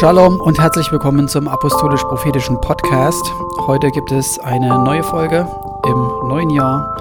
Shalom und herzlich willkommen zum Apostolisch-Prophetischen Podcast. Heute gibt es eine neue Folge im neuen Jahr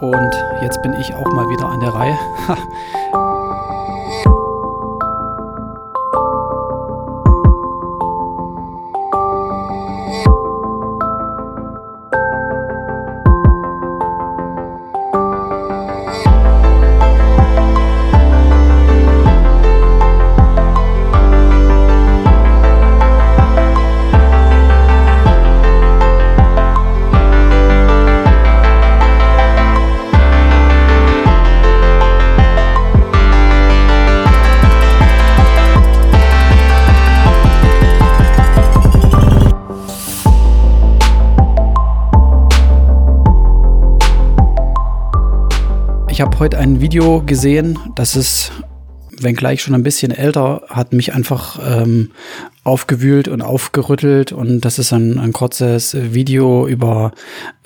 und jetzt bin ich auch mal wieder an der Reihe. habe heute ein Video gesehen, das ist, wenngleich schon ein bisschen älter, hat mich einfach ähm, aufgewühlt und aufgerüttelt. Und das ist ein, ein kurzes Video über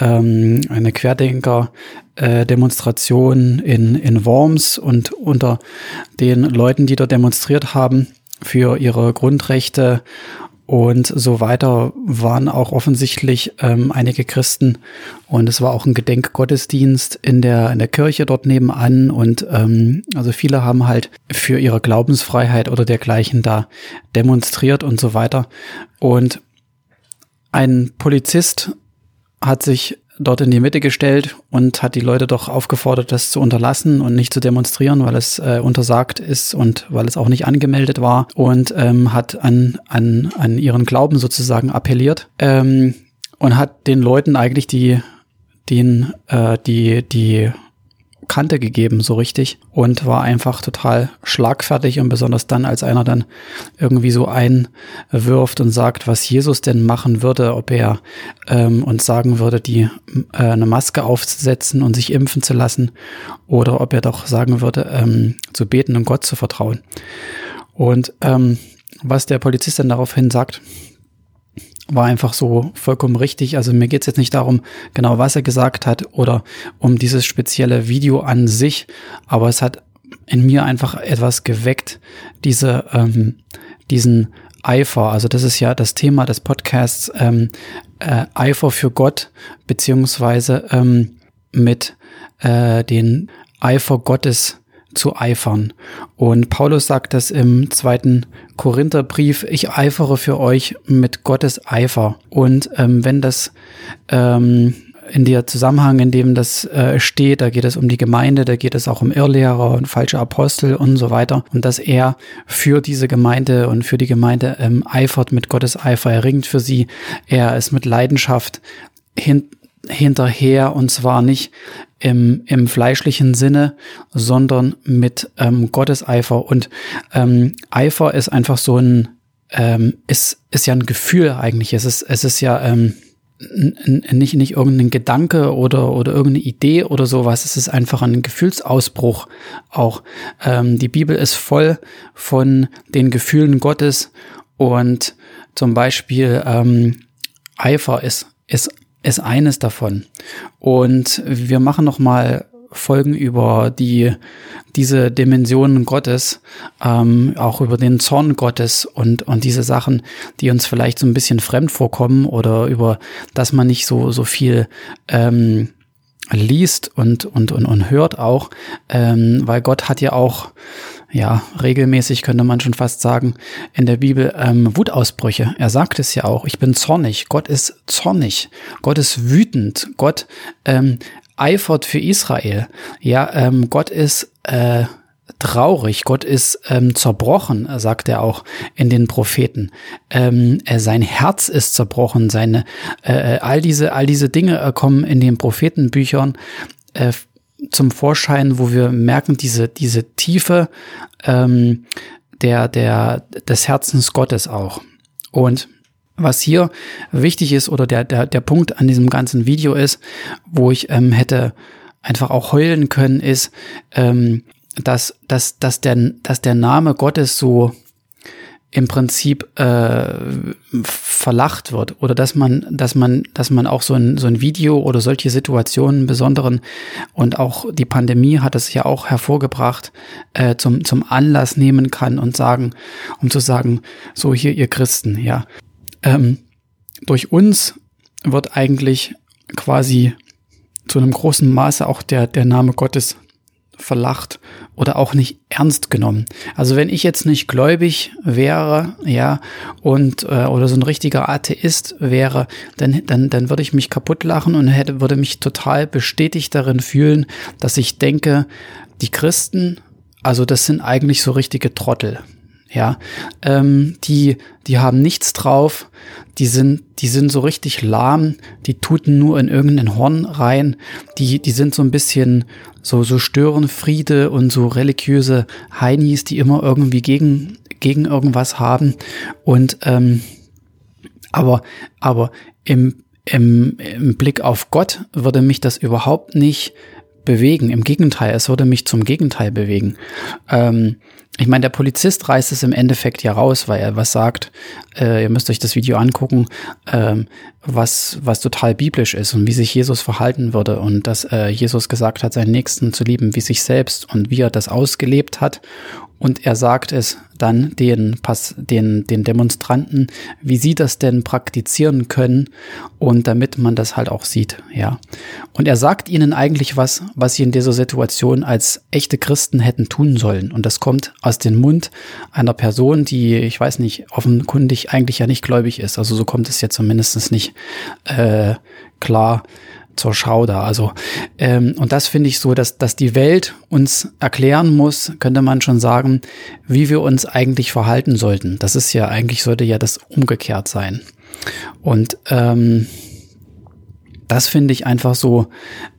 ähm, eine Querdenker-Demonstration äh, in, in Worms und unter den Leuten, die dort demonstriert haben für ihre Grundrechte und so weiter waren auch offensichtlich ähm, einige Christen. Und es war auch ein Gedenkgottesdienst in der in der Kirche dort nebenan. Und ähm, also viele haben halt für ihre Glaubensfreiheit oder dergleichen da demonstriert und so weiter. Und ein Polizist hat sich dort in die Mitte gestellt und hat die Leute doch aufgefordert, das zu unterlassen und nicht zu demonstrieren, weil es äh, untersagt ist und weil es auch nicht angemeldet war und ähm, hat an, an, an ihren Glauben sozusagen appelliert ähm, und hat den Leuten eigentlich die, den, äh, die, die Kante gegeben, so richtig. Und war einfach total schlagfertig und besonders dann, als einer dann irgendwie so einwirft und sagt, was Jesus denn machen würde, ob er ähm, uns sagen würde, die äh, eine Maske aufzusetzen und sich impfen zu lassen, oder ob er doch sagen würde, ähm, zu beten und Gott zu vertrauen. Und ähm, was der Polizist dann daraufhin sagt, war einfach so vollkommen richtig. Also mir geht's jetzt nicht darum, genau was er gesagt hat oder um dieses spezielle Video an sich, aber es hat in mir einfach etwas geweckt, diese, ähm, diesen Eifer. Also das ist ja das Thema des Podcasts, ähm, äh, Eifer für Gott, beziehungsweise ähm, mit äh, den Eifer Gottes zu eifern. Und Paulus sagt das im zweiten Korintherbrief, ich eifere für euch mit Gottes Eifer. Und ähm, wenn das ähm, in der Zusammenhang, in dem das äh, steht, da geht es um die Gemeinde, da geht es auch um Irrlehrer und falsche Apostel und so weiter. Und dass er für diese Gemeinde und für die Gemeinde ähm, eifert mit Gottes Eifer, er ringt für sie, er ist mit Leidenschaft hin, hinterher und zwar nicht im, im fleischlichen Sinne, sondern mit ähm, Gotteseifer. Und ähm, Eifer ist einfach so ein, ähm, ist, ist ja ein Gefühl eigentlich. Es ist, es ist ja ähm, nicht, nicht irgendein Gedanke oder, oder irgendeine Idee oder sowas. Es ist einfach ein Gefühlsausbruch auch. Ähm, die Bibel ist voll von den Gefühlen Gottes und zum Beispiel ähm, Eifer ist, ist ist eines davon. Und wir machen noch mal Folgen über die diese Dimensionen Gottes, ähm, auch über den Zorn Gottes und und diese Sachen, die uns vielleicht so ein bisschen fremd vorkommen oder über das man nicht so so viel ähm, liest und und und, und hört auch, ähm, weil Gott hat ja auch ja, regelmäßig könnte man schon fast sagen, in der Bibel ähm, Wutausbrüche. Er sagt es ja auch, ich bin zornig. Gott ist zornig. Gott ist wütend. Gott ähm, eifert für Israel. Ja, ähm, Gott ist äh, traurig, Gott ist ähm, zerbrochen, sagt er auch in den Propheten. Ähm, äh, sein Herz ist zerbrochen, seine äh, äh all diese all diese Dinge äh, kommen in den Prophetenbüchern äh, zum Vorschein, wo wir merken, diese, diese Tiefe ähm, der, der, des Herzens Gottes auch. Und was hier wichtig ist oder der, der, der Punkt an diesem ganzen Video ist, wo ich ähm, hätte einfach auch heulen können, ist, ähm, dass, dass, dass, der, dass der Name Gottes so im Prinzip äh, verlacht wird oder dass man, dass man, dass man auch so ein, so ein Video oder solche Situationen besonderen und auch die Pandemie hat es ja auch hervorgebracht, äh, zum, zum Anlass nehmen kann und sagen, um zu sagen, so hier ihr Christen, ja. Ähm, durch uns wird eigentlich quasi zu einem großen Maße auch der, der Name Gottes verlacht oder auch nicht ernst genommen. Also wenn ich jetzt nicht gläubig wäre, ja, und äh, oder so ein richtiger Atheist wäre, dann dann dann würde ich mich kaputt lachen und hätte würde mich total bestätigt darin fühlen, dass ich denke, die Christen, also das sind eigentlich so richtige Trottel. Ja, ähm, die, die haben nichts drauf, die sind, die sind so richtig lahm, die tuten nur in irgendein Horn rein, die, die sind so ein bisschen so, so Störenfriede und so religiöse Heinis, die immer irgendwie gegen, gegen irgendwas haben. Und, ähm, aber, aber im, im, im Blick auf Gott würde mich das überhaupt nicht bewegen. Im Gegenteil, es würde mich zum Gegenteil bewegen. Ähm, ich meine, der Polizist reißt es im Endeffekt ja raus, weil er was sagt. Äh, ihr müsst euch das Video angucken, ähm, was was total biblisch ist und wie sich Jesus verhalten würde und dass äh, Jesus gesagt hat, seinen Nächsten zu lieben wie sich selbst und wie er das ausgelebt hat und er sagt es dann den, den, den Demonstranten, wie sie das denn praktizieren können und damit man das halt auch sieht, ja. Und er sagt ihnen eigentlich was, was sie in dieser Situation als echte Christen hätten tun sollen. Und das kommt aus dem Mund einer Person, die, ich weiß nicht, offenkundig eigentlich ja nicht gläubig ist. Also so kommt es ja zumindest nicht äh, klar zur Schau da. Also ähm, und das finde ich so, dass dass die Welt uns erklären muss, könnte man schon sagen, wie wir uns eigentlich verhalten sollten. Das ist ja eigentlich sollte ja das umgekehrt sein. Und ähm, das finde ich einfach so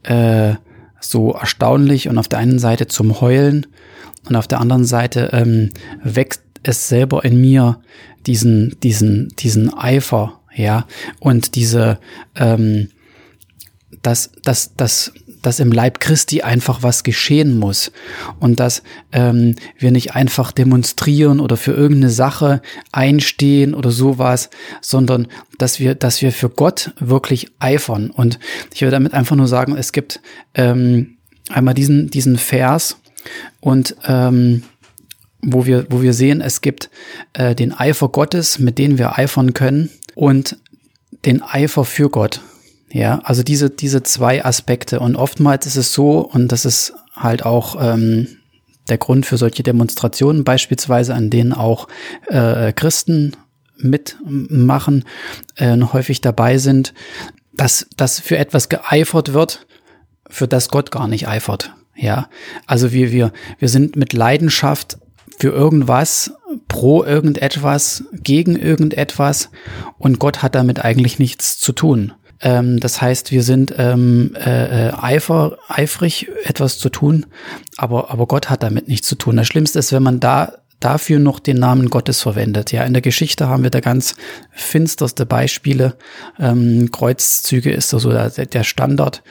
äh, so erstaunlich und auf der einen Seite zum Heulen und auf der anderen Seite ähm, wächst es selber in mir diesen diesen diesen Eifer ja und diese ähm, dass, dass, dass, dass im Leib Christi einfach was geschehen muss und dass ähm, wir nicht einfach demonstrieren oder für irgendeine Sache einstehen oder sowas, sondern dass wir, dass wir für Gott wirklich eifern. Und ich will damit einfach nur sagen, es gibt ähm, einmal diesen, diesen Vers und ähm, wo wir, wo wir sehen, es gibt äh, den Eifer Gottes, mit dem wir eifern können und den Eifer für Gott. Ja, also diese, diese zwei Aspekte. Und oftmals ist es so, und das ist halt auch ähm, der Grund für solche Demonstrationen, beispielsweise, an denen auch äh, Christen mitmachen, äh, häufig dabei sind, dass, dass für etwas geeifert wird, für das Gott gar nicht eifert. Ja, also wir, wir, wir sind mit Leidenschaft für irgendwas, pro irgendetwas, gegen irgendetwas und Gott hat damit eigentlich nichts zu tun. Ähm, das heißt, wir sind ähm, äh, äh, eifer, eifrig, etwas zu tun, aber, aber Gott hat damit nichts zu tun. Das Schlimmste ist, wenn man da dafür noch den Namen Gottes verwendet. Ja, in der Geschichte haben wir da ganz finsterste Beispiele. Ähm, Kreuzzüge ist so der, der Standard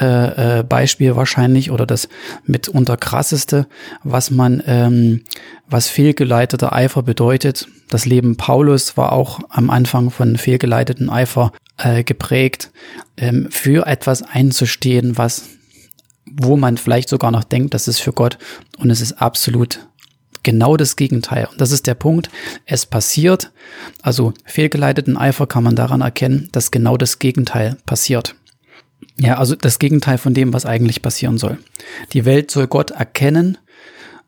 äh, äh, Beispiel wahrscheinlich oder das mitunter krasseste, was man, ähm, was fehlgeleiteter Eifer bedeutet. Das Leben Paulus war auch am Anfang von fehlgeleiteten Eifer äh, geprägt, ähm, für etwas einzustehen, was wo man vielleicht sogar noch denkt, das ist für Gott und es ist absolut genau das Gegenteil. Und das ist der Punkt. Es passiert, also fehlgeleiteten Eifer kann man daran erkennen, dass genau das Gegenteil passiert. Ja, also das Gegenteil von dem, was eigentlich passieren soll. Die Welt soll Gott erkennen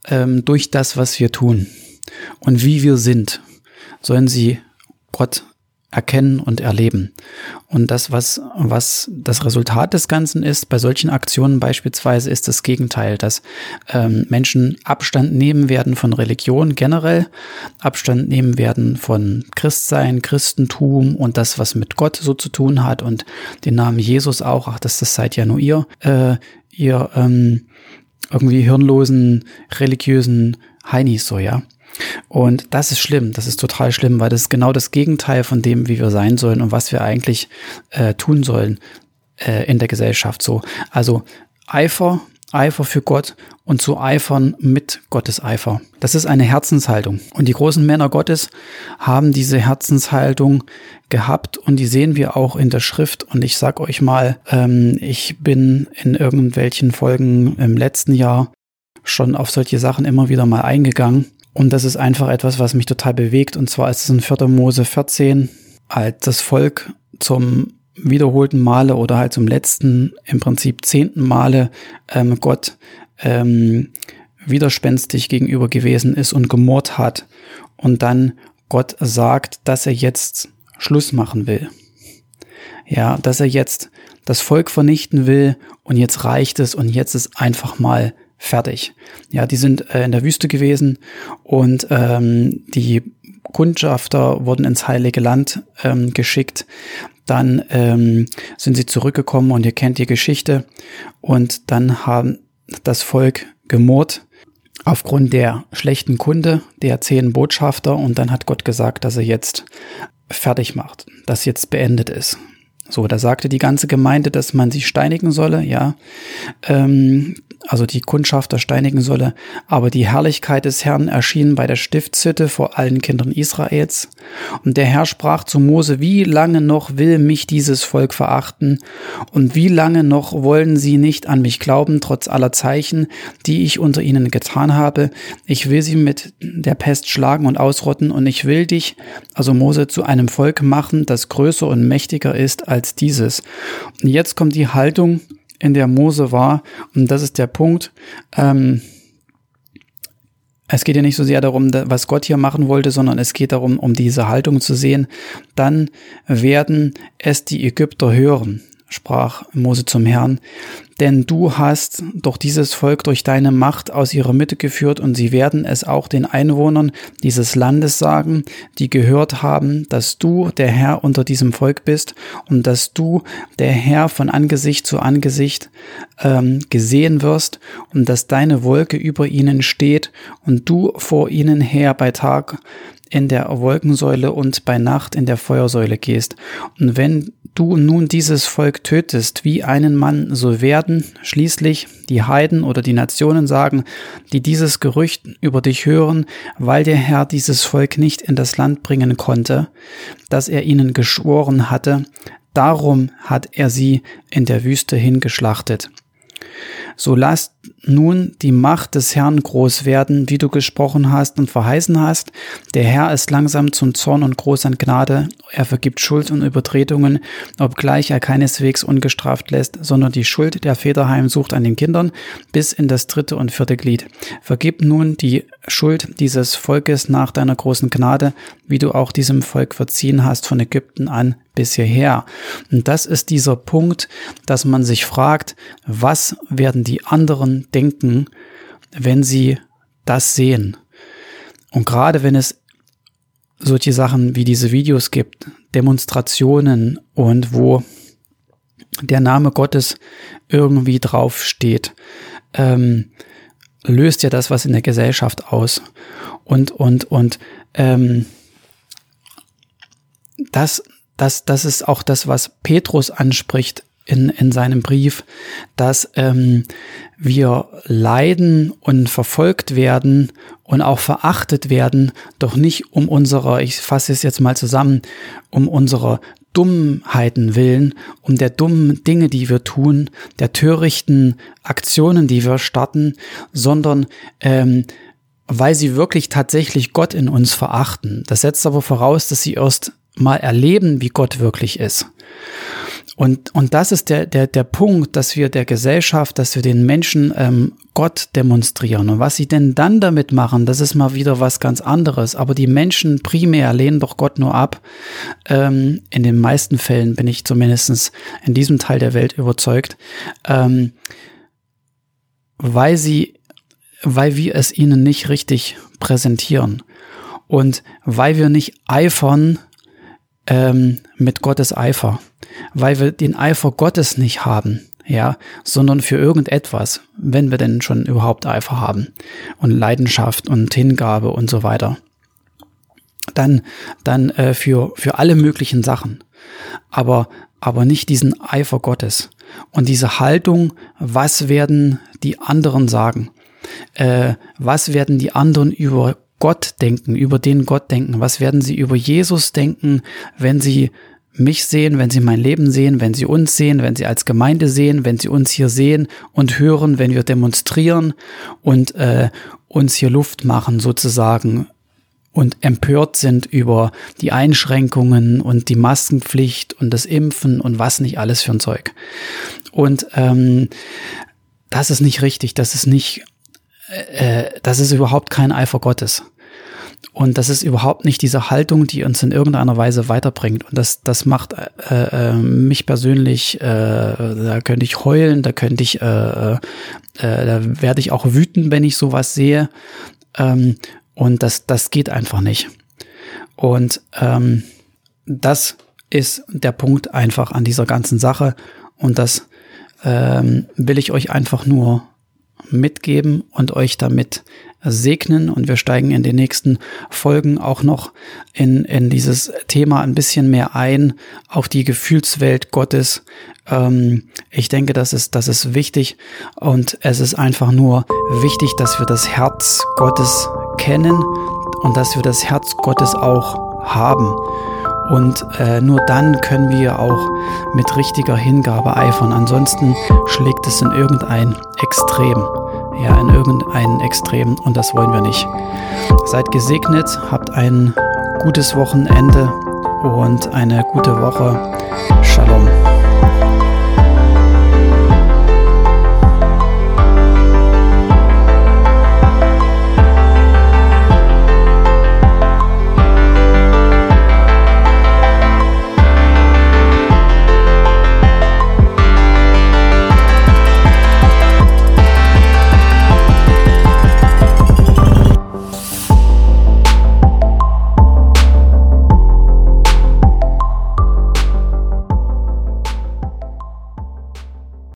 ähm, durch das, was wir tun. Und wie wir sind, sollen sie Gott erkennen und erleben. Und das, was, was das Resultat des Ganzen ist, bei solchen Aktionen beispielsweise, ist das Gegenteil, dass ähm, Menschen Abstand nehmen werden von Religion generell, Abstand nehmen werden von Christsein, Christentum und das, was mit Gott so zu tun hat und den Namen Jesus auch, ach, das, das seid ja nur ihr, äh, ihr ähm, irgendwie hirnlosen, religiösen Heinis so, ja. Und das ist schlimm, das ist total schlimm, weil das ist genau das Gegenteil von dem, wie wir sein sollen und was wir eigentlich äh, tun sollen äh, in der Gesellschaft so. Also Eifer Eifer für Gott und zu eifern mit Gottes Eifer. Das ist eine Herzenshaltung. Und die großen Männer Gottes haben diese Herzenshaltung gehabt und die sehen wir auch in der Schrift. Und ich sag euch mal, ähm, ich bin in irgendwelchen Folgen im letzten Jahr schon auf solche Sachen immer wieder mal eingegangen. Und das ist einfach etwas, was mich total bewegt. Und zwar ist es in 4. Mose 14, als das Volk zum wiederholten Male oder halt zum letzten, im Prinzip zehnten Male ähm, Gott ähm, widerspenstig gegenüber gewesen ist und gemurrt hat und dann Gott sagt, dass er jetzt Schluss machen will. Ja, dass er jetzt das Volk vernichten will und jetzt reicht es und jetzt ist einfach mal fertig. Ja, die sind äh, in der Wüste gewesen und ähm, die Kundschafter wurden ins Heilige Land ähm, geschickt. Dann ähm, sind sie zurückgekommen und ihr kennt die Geschichte. Und dann haben das Volk gemurrt aufgrund der schlechten Kunde der zehn Botschafter. Und dann hat Gott gesagt, dass er jetzt fertig macht, dass jetzt beendet ist. So, da sagte die ganze Gemeinde, dass man sie steinigen solle, ja. Ähm, also die Kundschafter steinigen solle, aber die Herrlichkeit des Herrn erschien bei der Stiftshütte vor allen Kindern Israels. Und der Herr sprach zu Mose, wie lange noch will mich dieses Volk verachten und wie lange noch wollen sie nicht an mich glauben, trotz aller Zeichen, die ich unter ihnen getan habe. Ich will sie mit der Pest schlagen und ausrotten und ich will dich, also Mose, zu einem Volk machen, das größer und mächtiger ist als dieses. Und jetzt kommt die Haltung, in der Mose war. Und das ist der Punkt. Ähm, es geht ja nicht so sehr darum, was Gott hier machen wollte, sondern es geht darum, um diese Haltung zu sehen. Dann werden es die Ägypter hören sprach Mose zum Herrn, denn du hast doch dieses Volk durch deine Macht aus ihrer Mitte geführt und sie werden es auch den Einwohnern dieses Landes sagen, die gehört haben, dass du der Herr unter diesem Volk bist und dass du der Herr von Angesicht zu Angesicht ähm, gesehen wirst und dass deine Wolke über ihnen steht und du vor ihnen her bei Tag in der Wolkensäule und bei Nacht in der Feuersäule gehst. Und wenn du nun dieses Volk tötest wie einen Mann, so werden schließlich die Heiden oder die Nationen sagen, die dieses Gerücht über dich hören, weil der Herr dieses Volk nicht in das Land bringen konnte, das er ihnen geschworen hatte, darum hat er sie in der Wüste hingeschlachtet. So lasst nun die Macht des Herrn groß werden, wie du gesprochen hast und verheißen hast. Der Herr ist langsam zum Zorn und groß an Gnade. Er vergibt Schuld und Übertretungen, obgleich er keineswegs ungestraft lässt, sondern die Schuld der Väter heimsucht an den Kindern bis in das dritte und vierte Glied. Vergib nun die Schuld dieses Volkes nach deiner großen Gnade, wie du auch diesem Volk verziehen hast von Ägypten an bis hierher. Und das ist dieser Punkt, dass man sich fragt, was werden die anderen denken, wenn sie das sehen. Und gerade wenn es solche Sachen wie diese Videos gibt, Demonstrationen und wo der Name Gottes irgendwie draufsteht, ähm, löst ja das was in der Gesellschaft aus. Und, und, und ähm, das, das, das ist auch das, was Petrus anspricht in, in seinem Brief, dass ähm, wir leiden und verfolgt werden und auch verachtet werden, doch nicht um unsere, ich fasse es jetzt mal zusammen, um unsere Dummheiten willen, um der dummen Dinge, die wir tun, der törichten Aktionen, die wir starten, sondern ähm, weil sie wirklich tatsächlich Gott in uns verachten. Das setzt aber voraus, dass sie erst mal erleben, wie Gott wirklich ist. Und, und das ist der, der, der Punkt, dass wir der Gesellschaft, dass wir den Menschen ähm, Gott demonstrieren. Und was sie denn dann damit machen, das ist mal wieder was ganz anderes. Aber die Menschen primär lehnen doch Gott nur ab. Ähm, in den meisten Fällen bin ich zumindestens in diesem Teil der Welt überzeugt, ähm, weil sie, weil wir es ihnen nicht richtig präsentieren. Und weil wir nicht eifern ähm, mit Gottes Eifer weil wir den Eifer Gottes nicht haben, ja, sondern für irgendetwas, wenn wir denn schon überhaupt Eifer haben und Leidenschaft und Hingabe und so weiter. Dann, dann äh, für, für alle möglichen Sachen. Aber, aber nicht diesen Eifer Gottes. Und diese Haltung, was werden die anderen sagen? Äh, was werden die anderen über Gott denken, über den Gott denken? Was werden sie über Jesus denken, wenn sie mich sehen, wenn sie mein Leben sehen, wenn sie uns sehen, wenn sie als Gemeinde sehen, wenn sie uns hier sehen und hören, wenn wir demonstrieren und äh, uns hier Luft machen sozusagen und empört sind über die Einschränkungen und die Maskenpflicht und das Impfen und was nicht alles für ein Zeug. Und ähm, das ist nicht richtig, das ist nicht, äh das ist überhaupt kein Eifer Gottes. Und das ist überhaupt nicht diese Haltung, die uns in irgendeiner Weise weiterbringt. Und das, das macht äh, äh, mich persönlich, äh, da könnte ich heulen, da könnte ich, äh, äh, da werde ich auch wütend, wenn ich sowas sehe. Ähm, und das, das geht einfach nicht. Und ähm, das ist der Punkt einfach an dieser ganzen Sache. Und das ähm, will ich euch einfach nur mitgeben und euch damit segnen. Und wir steigen in den nächsten Folgen auch noch in, in dieses Thema ein bisschen mehr ein, auf die Gefühlswelt Gottes. Ähm, ich denke, das ist, das ist wichtig. Und es ist einfach nur wichtig, dass wir das Herz Gottes kennen und dass wir das Herz Gottes auch haben. Und äh, nur dann können wir auch mit richtiger Hingabe eifern. Ansonsten schlägt es in irgendein Extrem. Ja, in irgendein Extrem. Und das wollen wir nicht. Seid gesegnet, habt ein gutes Wochenende und eine gute Woche. Shalom.